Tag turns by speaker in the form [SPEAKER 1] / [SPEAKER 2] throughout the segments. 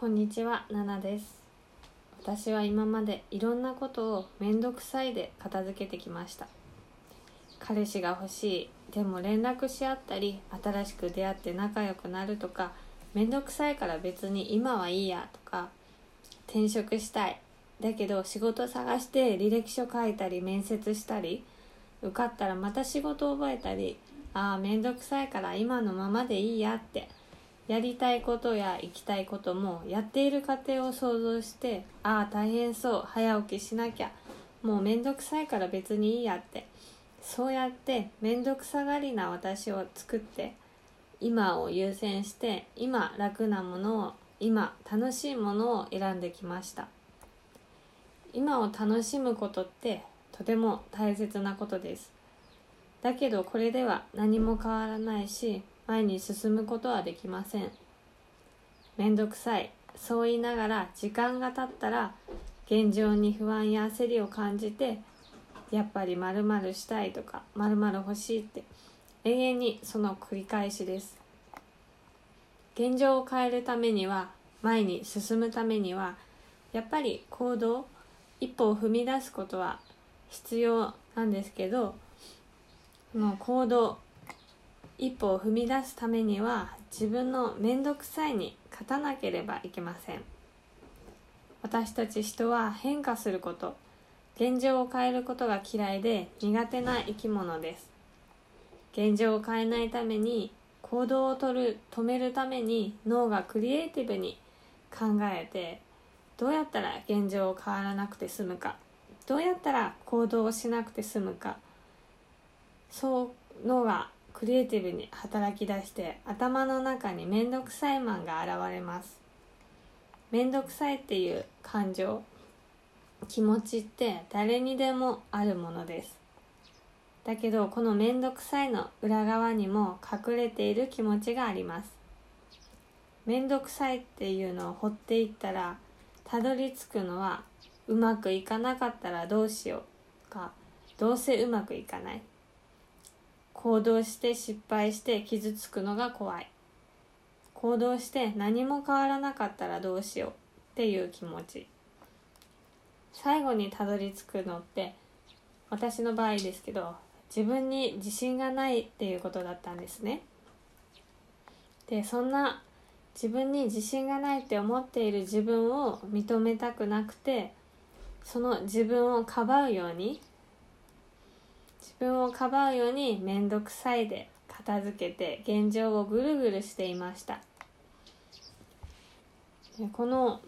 [SPEAKER 1] こんにちは、ナナです。私は今までいろんなことをめんどくさいで片付けてきました。彼氏が欲しい、でも連絡し合ったり、新しく出会って仲良くなるとか、めんどくさいから別に今はいいやとか、転職したい。だけど仕事探して履歴書書いたり面接したり、受かったらまた仕事覚えたり、ああ、めんどくさいから今のままでいいやって。やりたいことや行きたいこともやっている過程を想像してああ大変そう早起きしなきゃもうめんどくさいから別にいいやって。そうやってめんどくさがりな私を作って今を優先して今楽なものを今楽しいものを選んできました。今を楽しむことってとても大切なことです。だけどこれでは何も変わらないし前に進むことはできません。めんどくさい。そう言いながら時間が経ったら現状に不安や焦りを感じてやっぱり〇〇したいとか〇〇欲しいって永遠にその繰り返しです。現状を変えるためには前に進むためにはやっぱり行動一歩を踏み出すことは必要なんですけどその行動一歩を踏み出すためには自分の面倒くさいに勝たなければいけません。私たち人は変化すること現状を変えることが嫌いで苦手な生き物です。現状を変えないために行動をとる止めるために脳がクリエイティブに考えてどうやったら現状を変わらなくて済むかどうやったら行動をしなくて済むかそう脳がクリエイティブに働き出して頭の中に面倒くさいマンが現れます。面倒くさいっていう感情気持ちって誰にでもあるものです。だけどこの面倒くさいの裏側にも隠れている気持ちがあります。面倒くさいっていうのを掘っていったらたどり着くのはうまくいかなかったらどうしようかどうせうまくいかない。行動して失敗して傷つくのが怖い。行動して何も変わらなかったらどうしようっていう気持ち。最後にたどり着くのって私の場合ですけど自分に自信がないっていうことだったんですね。でそんな自分に自信がないって思っている自分を認めたくなくてその自分をかばうように分をかばうように面倒くさいで片付けて現状をぐるぐるしていました。でこの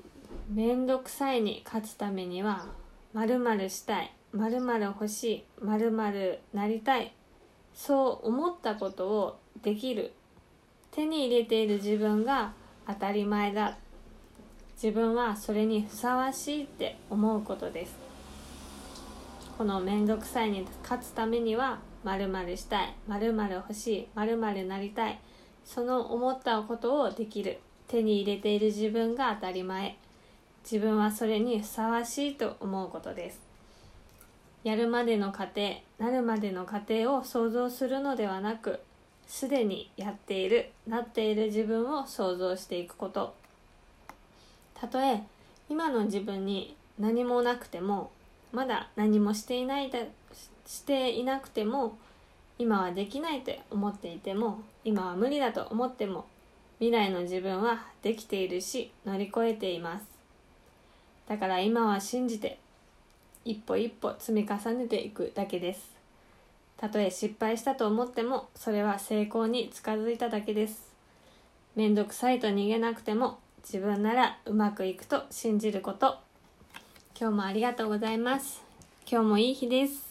[SPEAKER 1] 面倒くさいに勝つためには〇〇したい〇〇欲しい〇〇なりたいそう思ったことをできる手に入れている自分が当たり前だ。自分はそれにふさわしいって思うことです。この面倒くさいに勝つためには〇〇したい〇〇欲しい〇〇なりたいその思ったことをできる手に入れている自分が当たり前自分はそれにふさわしいと思うことです。やるまでの過程なるまでの過程を想像するのではなくすでにやっているなっている自分を想像していくこと。たとえ今の自分に何もなくてもまだ何もしていないだしていなくても今はできないと思っていても今は無理だと思っても未来の自分はできているし乗り越えています。だから今は信じて一歩一歩積み重ねていくだけです。たとえ失敗したと思ってもそれは成功に近づいただけです。めんどくさいと逃げなくても自分ならうまくいくと信じること。今日もありがとうございます。今日もいい日です。